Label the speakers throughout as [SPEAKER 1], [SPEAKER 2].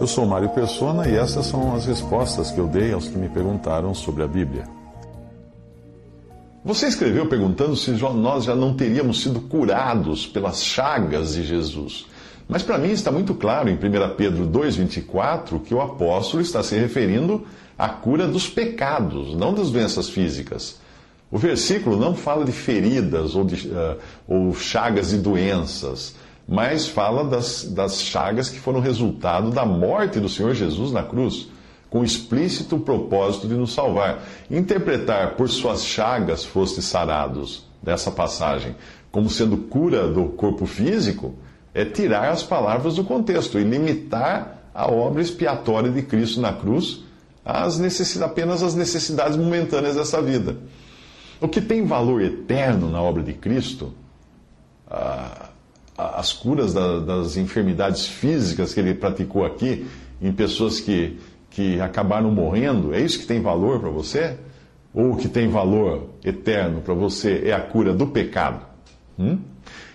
[SPEAKER 1] Eu sou Mário Persona e essas são as respostas que eu dei aos que me perguntaram sobre a Bíblia. Você escreveu perguntando se nós já não teríamos sido curados pelas chagas de Jesus. Mas para mim está muito claro em 1 Pedro 2,24 que o apóstolo está se referindo à cura dos pecados, não das doenças físicas. O versículo não fala de feridas ou, de, uh, ou chagas de doenças, mas fala das, das chagas que foram resultado da morte do Senhor Jesus na cruz, com o explícito propósito de nos salvar. Interpretar por suas chagas foste sarados, dessa passagem, como sendo cura do corpo físico é tirar as palavras do contexto e limitar a obra expiatória de Cristo na cruz às necessidades, apenas às necessidades momentâneas dessa vida. O que tem valor eterno na obra de Cristo, as curas das enfermidades físicas que ele praticou aqui em pessoas que, que acabaram morrendo, é isso que tem valor para você? Ou o que tem valor eterno para você é a cura do pecado? Hum?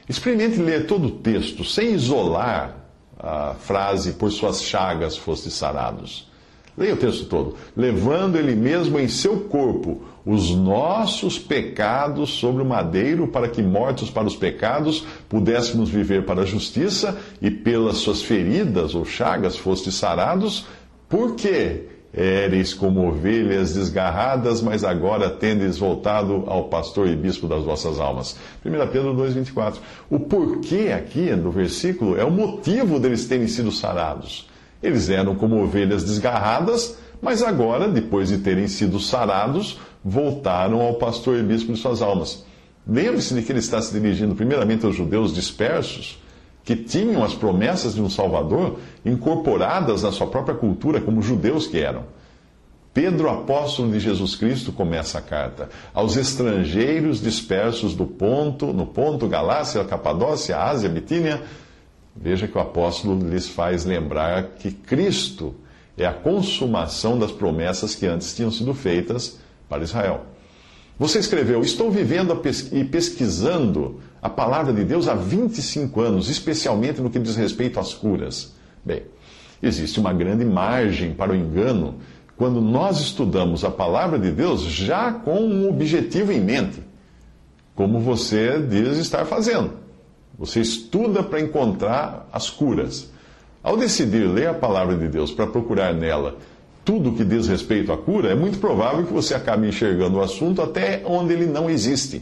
[SPEAKER 1] Experimente ler todo o texto sem isolar a frase por suas chagas foste sarados. Leia o texto todo. Levando ele mesmo em seu corpo os nossos pecados sobre o madeiro, para que, mortos para os pecados, pudéssemos viver para a justiça, e pelas suas feridas ou chagas foste sarados. Por quê? Éreis como ovelhas desgarradas, mas agora tendes voltado ao pastor e bispo das vossas almas. 1 Pedro 2,24. O porquê aqui do versículo é o motivo deles terem sido sarados. Eles eram como ovelhas desgarradas, mas agora, depois de terem sido sarados, voltaram ao pastor e bispo de suas almas. Lembre-se de que ele está se dirigindo primeiramente aos judeus dispersos que tinham as promessas de um Salvador incorporadas na sua própria cultura, como judeus que eram. Pedro, apóstolo de Jesus Cristo, começa a carta aos estrangeiros dispersos do Ponto, no Ponto, Galácia, Capadócia, Ásia, Bitínia. Veja que o apóstolo lhes faz lembrar que Cristo é a consumação das promessas que antes tinham sido feitas para Israel. Você escreveu: Estou vivendo e pesquisando a palavra de Deus há 25 anos, especialmente no que diz respeito às curas. Bem, existe uma grande margem para o engano quando nós estudamos a palavra de Deus já com um objetivo em mente, como você diz estar fazendo. Você estuda para encontrar as curas. Ao decidir ler a palavra de Deus para procurar nela tudo que diz respeito à cura, é muito provável que você acabe enxergando o assunto até onde ele não existe.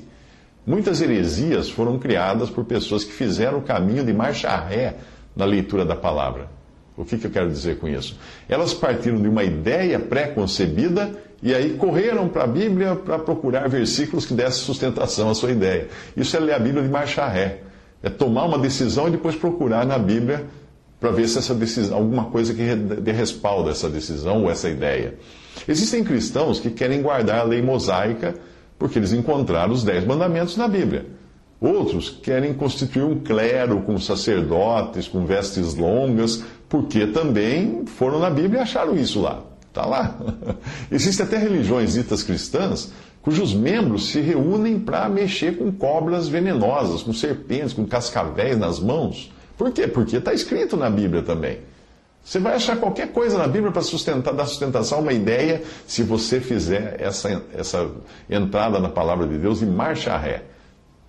[SPEAKER 1] Muitas heresias foram criadas por pessoas que fizeram o caminho de marcha ré na leitura da palavra. O que, que eu quero dizer com isso? Elas partiram de uma ideia pré-concebida e aí correram para a Bíblia para procurar versículos que dessem sustentação à sua ideia. Isso é ler a Bíblia de marcha ré. É tomar uma decisão e depois procurar na Bíblia para ver se essa decisão, alguma coisa que dê respaldo a essa decisão ou essa ideia. Existem cristãos que querem guardar a lei mosaica porque eles encontraram os dez mandamentos na Bíblia. Outros querem constituir um clero com sacerdotes, com vestes longas, porque também foram na Bíblia e acharam isso lá. Está lá. Existem até religiões ditas cristãs cujos membros se reúnem para mexer com cobras venenosas, com serpentes, com cascavéis nas mãos. Por quê? Porque está escrito na Bíblia também. Você vai achar qualquer coisa na Bíblia para sustentar, dar sustentação a uma ideia se você fizer essa, essa entrada na palavra de Deus e marcha ré.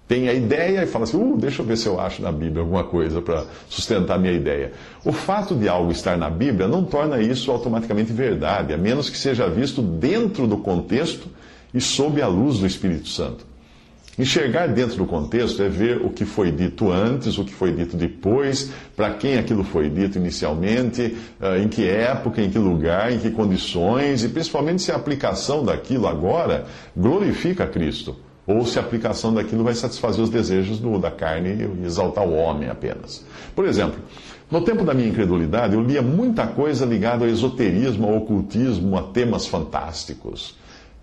[SPEAKER 1] Tem a ideia e fala assim, uh, deixa eu ver se eu acho na Bíblia alguma coisa para sustentar a minha ideia. O fato de algo estar na Bíblia não torna isso automaticamente verdade, a menos que seja visto dentro do contexto e sob a luz do Espírito Santo. Enxergar dentro do contexto é ver o que foi dito antes, o que foi dito depois, para quem aquilo foi dito inicialmente, eh, em que época, em que lugar, em que condições, e principalmente se a aplicação daquilo agora glorifica Cristo, ou se a aplicação daquilo vai satisfazer os desejos do, da carne e exaltar o homem apenas. Por exemplo, no tempo da minha incredulidade, eu lia muita coisa ligada ao esoterismo, ao ocultismo, a temas fantásticos.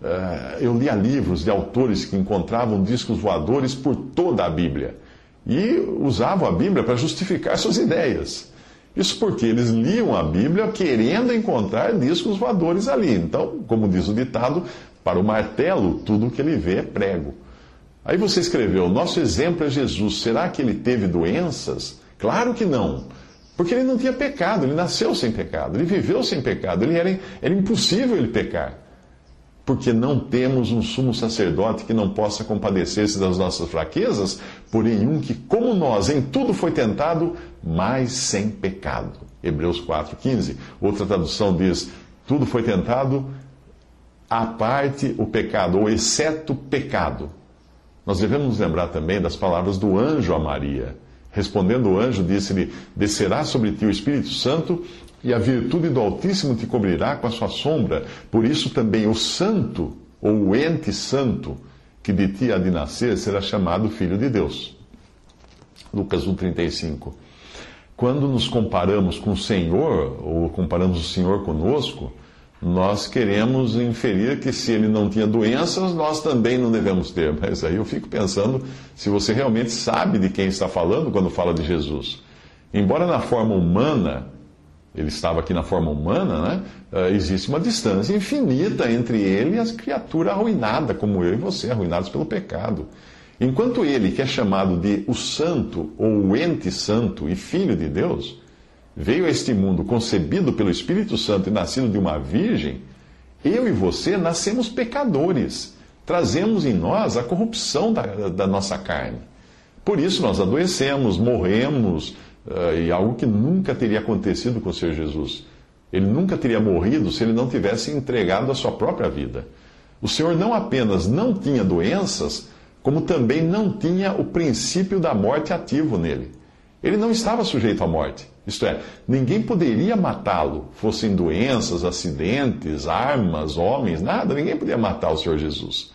[SPEAKER 1] Eh, eu lia livros de autores que encontravam discos voadores por toda a Bíblia e usavam a Bíblia para justificar suas ideias. Isso porque eles liam a Bíblia querendo encontrar discos voadores ali. Então, como diz o ditado, para o martelo, tudo o que ele vê é prego. Aí você escreveu: Nosso exemplo é Jesus. Será que ele teve doenças? Claro que não. Porque ele não tinha pecado, ele nasceu sem pecado, ele viveu sem pecado, ele era, era impossível ele pecar. Porque não temos um sumo sacerdote que não possa compadecer-se das nossas fraquezas, porém um que, como nós, em tudo foi tentado, mas sem pecado. Hebreus 4,15. Outra tradução diz: tudo foi tentado, à parte o pecado, ou exceto pecado. Nós devemos lembrar também das palavras do anjo a Maria. Respondendo o anjo, disse-lhe: Descerá sobre ti o Espírito Santo, e a virtude do Altíssimo te cobrirá com a sua sombra. Por isso também o santo, ou o ente santo, que de ti há de nascer, será chamado Filho de Deus. Lucas 1,35. Quando nos comparamos com o Senhor, ou comparamos o Senhor conosco, nós queremos inferir que se ele não tinha doenças, nós também não devemos ter. Mas aí eu fico pensando se você realmente sabe de quem está falando quando fala de Jesus. Embora na forma humana, ele estava aqui na forma humana, né? Uh, existe uma distância infinita entre ele e as criaturas arruinadas, como eu e você, arruinados pelo pecado. Enquanto ele, que é chamado de o Santo, ou o Ente Santo e Filho de Deus, veio a este mundo concebido pelo Espírito Santo e nascido de uma virgem, eu e você nascemos pecadores. Trazemos em nós a corrupção da, da nossa carne. Por isso nós adoecemos, morremos, e algo que nunca teria acontecido com o Senhor Jesus. Ele nunca teria morrido se ele não tivesse entregado a sua própria vida. O Senhor não apenas não tinha doenças, como também não tinha o princípio da morte ativo nele. Ele não estava sujeito à morte. Isto é, ninguém poderia matá-lo, fossem doenças, acidentes, armas, homens, nada, ninguém podia matar o Senhor Jesus.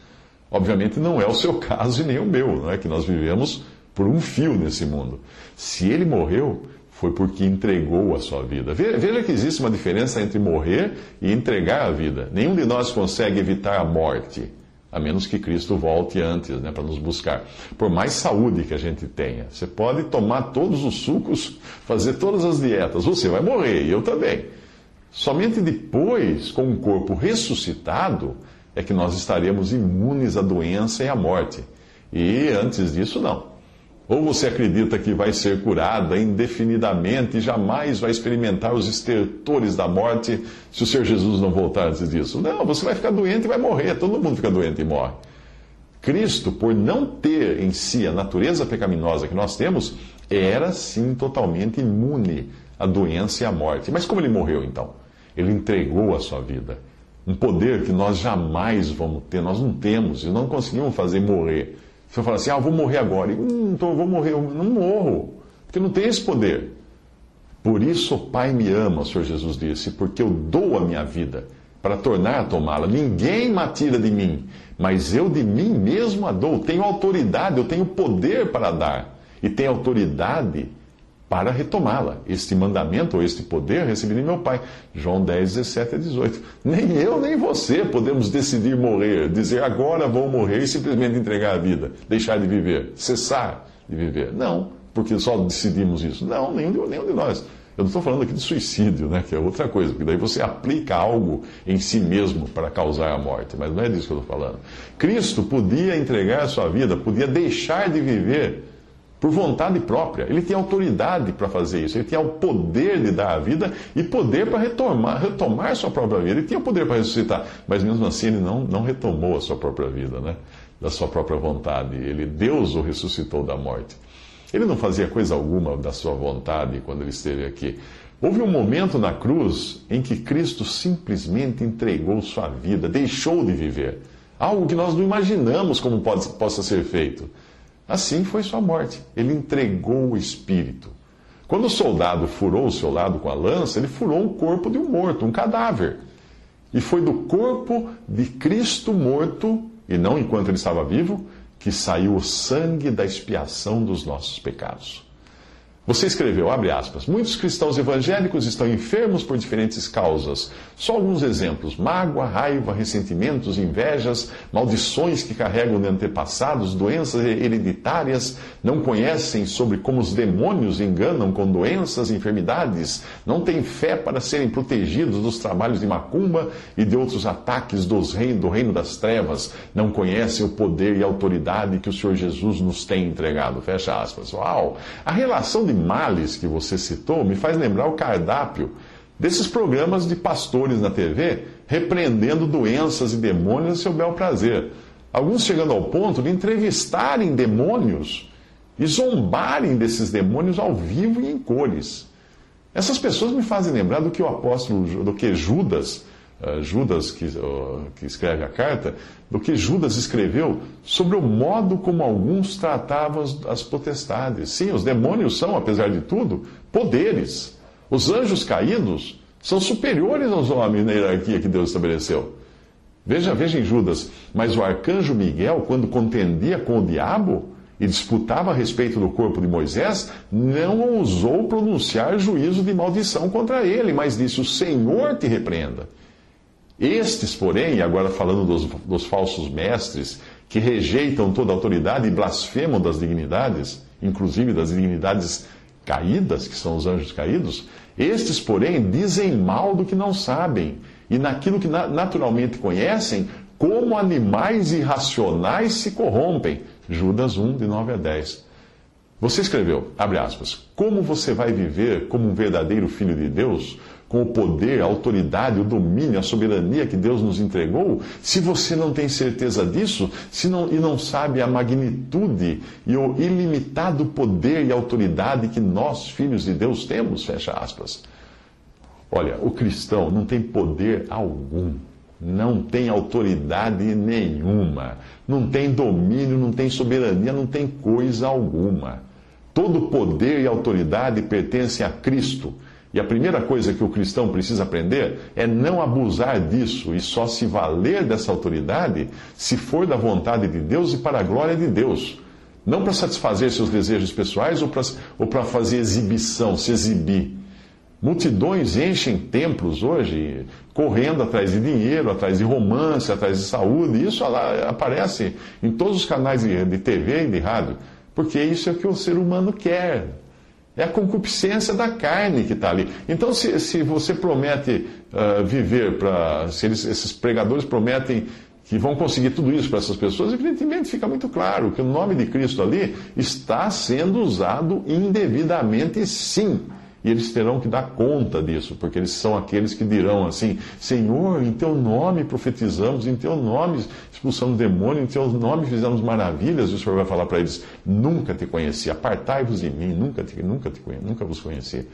[SPEAKER 1] Obviamente não é o seu caso e nem o meu, não é que nós vivemos por um fio nesse mundo. Se ele morreu, foi porque entregou a sua vida. Veja que existe uma diferença entre morrer e entregar a vida. Nenhum de nós consegue evitar a morte a menos que Cristo volte antes, né, para nos buscar. Por mais saúde que a gente tenha, você pode tomar todos os sucos, fazer todas as dietas, você vai morrer, e eu também. Somente depois, com o corpo ressuscitado, é que nós estaremos imunes à doença e à morte. E antes disso, não. Ou você acredita que vai ser curada indefinidamente e jamais vai experimentar os estertores da morte se o Senhor Jesus não voltar antes disso? Não, você vai ficar doente e vai morrer. Todo mundo fica doente e morre. Cristo, por não ter em si a natureza pecaminosa que nós temos, era sim totalmente imune à doença e à morte. Mas como ele morreu então? Ele entregou a sua vida. Um poder que nós jamais vamos ter, nós não temos e não conseguimos fazer morrer. Você fala assim, ah, eu vou morrer agora. Hum, então eu vou morrer. Eu não morro, porque não tem esse poder. Por isso o Pai me ama, o Senhor Jesus disse, porque eu dou a minha vida para tornar a tomá-la. Ninguém me tira de mim, mas eu de mim mesmo a dou. Tenho autoridade, eu tenho poder para dar. E tenho autoridade para retomá-la. Este mandamento ou este poder recebi de meu Pai. João 10, 17 a 18. Nem eu, nem você podemos decidir morrer, dizer agora vou morrer e simplesmente entregar a vida, deixar de viver, cessar de viver. Não, porque só decidimos isso. Não, nenhum de, nenhum de nós. Eu não estou falando aqui de suicídio, né, que é outra coisa, porque daí você aplica algo em si mesmo para causar a morte, mas não é disso que eu estou falando. Cristo podia entregar a sua vida, podia deixar de viver por vontade própria. Ele tinha autoridade para fazer isso, ele tinha o poder de dar a vida e poder para retomar, retomar sua própria vida. Ele tinha o poder para ressuscitar, mas mesmo assim ele não, não retomou a sua própria vida, né? da sua própria vontade. Ele, Deus o ressuscitou da morte. Ele não fazia coisa alguma da sua vontade quando ele esteve aqui. Houve um momento na cruz em que Cristo simplesmente entregou sua vida, deixou de viver. Algo que nós não imaginamos como pode, possa ser feito. Assim foi sua morte. Ele entregou o espírito. Quando o soldado furou o seu lado com a lança, ele furou o corpo de um morto, um cadáver. E foi do corpo de Cristo morto, e não enquanto ele estava vivo, que saiu o sangue da expiação dos nossos pecados. Você escreveu, abre aspas, muitos cristãos evangélicos estão enfermos por diferentes causas. Só alguns exemplos: mágoa, raiva, ressentimentos, invejas, maldições que carregam de antepassados, doenças hereditárias, não conhecem sobre como os demônios enganam com doenças enfermidades, não têm fé para serem protegidos dos trabalhos de macumba e de outros ataques dos reino, do reino das trevas, não conhecem o poder e autoridade que o Senhor Jesus nos tem entregado. Fecha aspas. Uau! A relação de males que você citou me faz lembrar o cardápio desses programas de pastores na TV repreendendo doenças e demônios a seu bel prazer. Alguns chegando ao ponto de entrevistarem demônios e zombarem desses demônios ao vivo e em cores. Essas pessoas me fazem lembrar do que o apóstolo, do que Judas uh, Judas, que, uh, que escreve a carta, do que Judas escreveu sobre o modo como alguns tratavam as, as potestades. Sim, os demônios são, apesar de tudo, poderes. Os anjos caídos são superiores aos homens na hierarquia que Deus estabeleceu. Veja, veja em Judas, mas o arcanjo Miguel, quando contendia com o diabo e disputava a respeito do corpo de Moisés, não ousou pronunciar juízo de maldição contra ele, mas disse: O Senhor te repreenda. Estes, porém, agora falando dos, dos falsos mestres, que rejeitam toda autoridade e blasfemam das dignidades, inclusive das dignidades caídas, que são os anjos caídos, estes, porém, dizem mal do que não sabem, e naquilo que naturalmente conhecem, como animais irracionais se corrompem. Judas 1, de 9 a 10. Você escreveu, abre aspas, como você vai viver como um verdadeiro filho de Deus, com o poder, a autoridade, o domínio, a soberania que Deus nos entregou, se você não tem certeza disso se não, e não sabe a magnitude e o ilimitado poder e autoridade que nós, filhos de Deus, temos, fecha aspas. Olha, o cristão não tem poder algum, não tem autoridade nenhuma, não tem domínio, não tem soberania, não tem coisa alguma. Todo poder e autoridade pertencem a Cristo e a primeira coisa que o cristão precisa aprender é não abusar disso e só se valer dessa autoridade se for da vontade de Deus e para a glória de Deus. Não para satisfazer seus desejos pessoais ou para, ou para fazer exibição, se exibir. Multidões enchem templos hoje, correndo atrás de dinheiro, atrás de romance, atrás de saúde. Isso aparece em todos os canais de TV e de rádio, porque isso é o que o ser humano quer. É a concupiscência da carne que está ali. Então, se, se você promete uh, viver para. Se eles, esses pregadores prometem que vão conseguir tudo isso para essas pessoas, evidentemente fica muito claro que o nome de Cristo ali está sendo usado indevidamente, sim. E eles terão que dar conta disso, porque eles são aqueles que dirão assim: Senhor, em teu nome profetizamos, em teu nome expulsamos demônio, em teu nome fizemos maravilhas. E o Senhor vai falar para eles: Nunca te conheci, apartai-vos de mim, nunca, te, nunca, te, nunca vos conheci.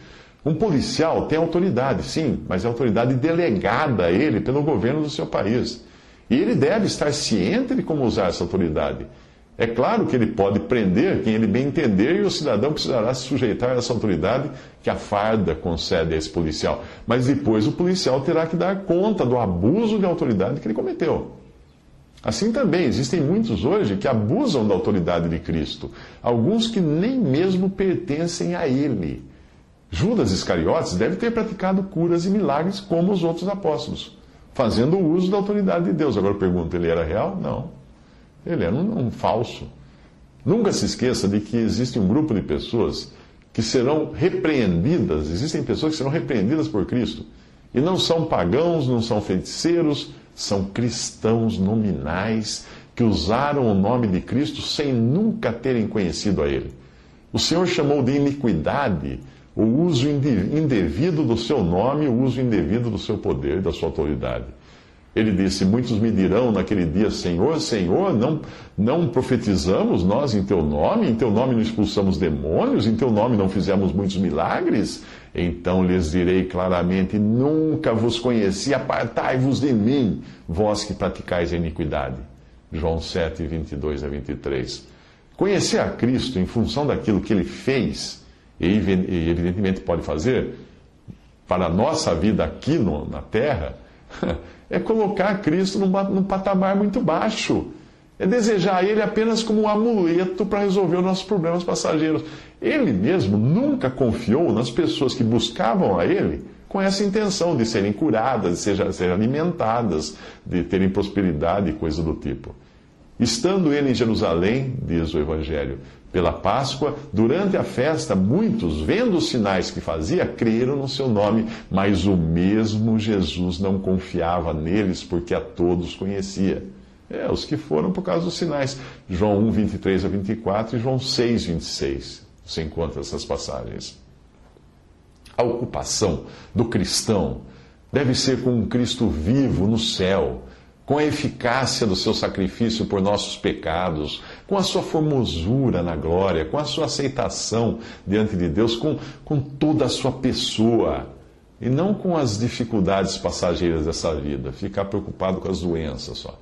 [SPEAKER 1] Um policial tem autoridade, sim, mas é autoridade delegada a ele pelo governo do seu país. E ele deve estar ciente de como usar essa autoridade. É claro que ele pode prender quem ele bem entender e o cidadão precisará se sujeitar a essa autoridade que a farda concede a esse policial. Mas depois o policial terá que dar conta do abuso de autoridade que ele cometeu. Assim também, existem muitos hoje que abusam da autoridade de Cristo, alguns que nem mesmo pertencem a ele. Judas Iscariotes deve ter praticado curas e milagres como os outros apóstolos, fazendo uso da autoridade de Deus. Agora eu pergunto, ele era real? Não. Ele era um, um falso. Nunca se esqueça de que existe um grupo de pessoas que serão repreendidas, existem pessoas que serão repreendidas por Cristo. E não são pagãos, não são feiticeiros, são cristãos nominais que usaram o nome de Cristo sem nunca terem conhecido a Ele. O Senhor chamou de iniquidade o uso indevido do seu nome, o uso indevido do seu poder, da sua autoridade. Ele disse: Muitos me dirão naquele dia: Senhor, Senhor, não, não profetizamos nós em teu nome? Em teu nome não expulsamos demônios? Em teu nome não fizemos muitos milagres? Então lhes direi claramente: Nunca vos conheci, apartai-vos de mim, vós que praticais a iniquidade. João 7, 22 a 23. Conhecer a Cristo em função daquilo que ele fez, e evidentemente pode fazer, para a nossa vida aqui no, na terra. é colocar Cristo num, num patamar muito baixo. é desejar Ele apenas como um amuleto para resolver os nossos problemas passageiros. Ele mesmo nunca confiou nas pessoas que buscavam a Ele com essa intenção de serem curadas, de serem, serem alimentadas, de terem prosperidade e coisa do tipo. Estando ele em Jerusalém, diz o Evangelho, pela Páscoa, durante a festa, muitos, vendo os sinais que fazia, creram no seu nome, mas o mesmo Jesus não confiava neles, porque a todos conhecia. É, os que foram por causa dos sinais. João 1, 23 a 24 e João 6, 26. Você encontra essas passagens. A ocupação do cristão deve ser com um Cristo vivo no céu com a eficácia do seu sacrifício por nossos pecados, com a sua formosura na glória, com a sua aceitação diante de Deus, com, com toda a sua pessoa, e não com as dificuldades passageiras dessa vida, ficar preocupado com as doenças só.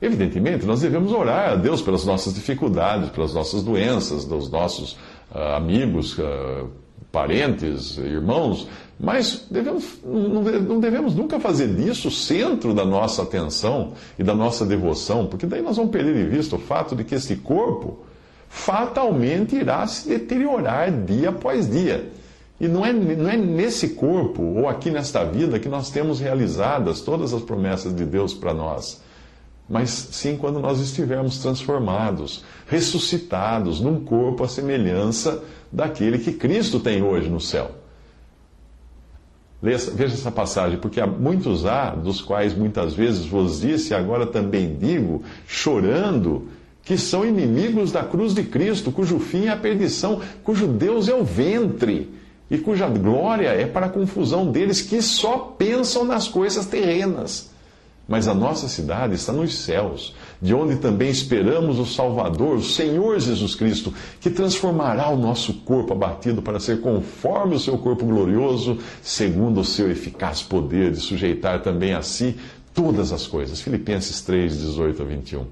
[SPEAKER 1] Evidentemente, nós devemos orar a Deus pelas nossas dificuldades, pelas nossas doenças, dos nossos uh, amigos, uh, parentes, irmãos, mas devemos, não devemos nunca fazer disso o centro da nossa atenção e da nossa devoção, porque daí nós vamos perder de vista o fato de que esse corpo fatalmente irá se deteriorar dia após dia. E não é, não é nesse corpo ou aqui nesta vida que nós temos realizadas todas as promessas de Deus para nós, mas sim quando nós estivermos transformados, ressuscitados num corpo à semelhança daquele que Cristo tem hoje no céu. Veja essa passagem, porque há muitos há, dos quais muitas vezes vos disse, agora também digo, chorando, que são inimigos da cruz de Cristo, cujo fim é a perdição, cujo Deus é o ventre, e cuja glória é para a confusão deles que só pensam nas coisas terrenas. Mas a nossa cidade está nos céus, de onde também esperamos o Salvador, o Senhor Jesus Cristo, que transformará o nosso corpo abatido para ser conforme o seu corpo glorioso, segundo o seu eficaz poder de sujeitar também a si todas as coisas. Filipenses 3, 18 a 21.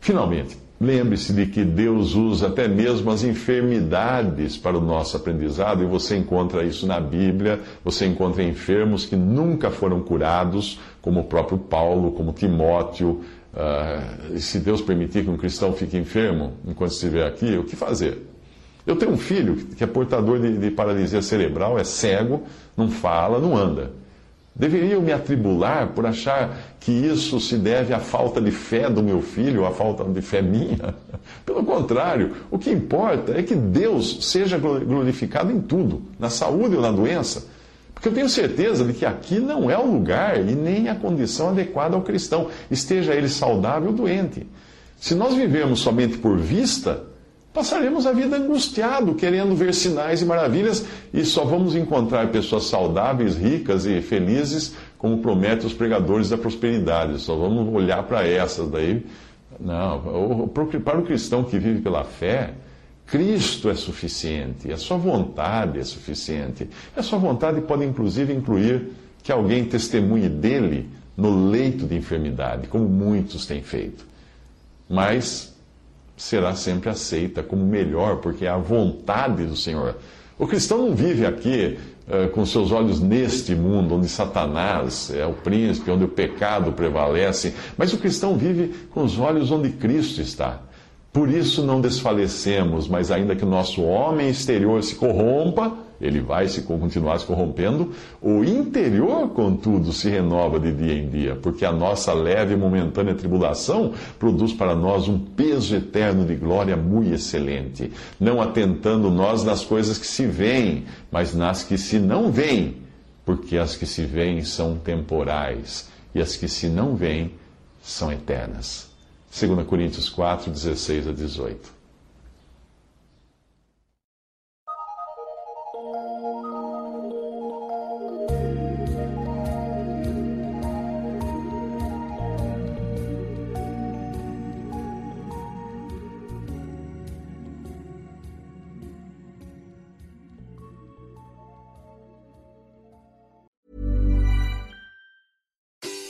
[SPEAKER 1] Finalmente, Lembre-se de que Deus usa até mesmo as enfermidades para o nosso aprendizado, e você encontra isso na Bíblia. Você encontra enfermos que nunca foram curados, como o próprio Paulo, como Timóteo. Uh, se Deus permitir que um cristão fique enfermo enquanto estiver aqui, o que fazer? Eu tenho um filho que é portador de, de paralisia cerebral, é cego, não fala, não anda. Deveriam me atribular por achar que isso se deve à falta de fé do meu filho, à falta de fé minha? Pelo contrário, o que importa é que Deus seja glorificado em tudo, na saúde ou na doença. Porque eu tenho certeza de que aqui não é o lugar e nem a condição adequada ao cristão, esteja ele saudável ou doente. Se nós vivemos somente por vista, Passaremos a vida angustiado, querendo ver sinais e maravilhas, e só vamos encontrar pessoas saudáveis, ricas e felizes, como prometem os pregadores da prosperidade. Só vamos olhar para essas daí. Não, para o cristão que vive pela fé, Cristo é suficiente, a sua vontade é suficiente. A sua vontade pode inclusive incluir que alguém testemunhe dele no leito de enfermidade, como muitos têm feito. Mas será sempre aceita como melhor, porque é a vontade do Senhor. O cristão não vive aqui uh, com seus olhos neste mundo, onde Satanás é o príncipe, onde o pecado prevalece, mas o cristão vive com os olhos onde Cristo está. Por isso não desfalecemos, mas ainda que o nosso homem exterior se corrompa, ele vai se continuar se corrompendo, o interior, contudo, se renova de dia em dia, porque a nossa leve e momentânea tribulação produz para nós um peso eterno de glória muito excelente, não atentando nós nas coisas que se veem, mas nas que se não veem, porque as que se veem são temporais e as que se não veem são eternas. 2 Coríntios 4, 16 a 18.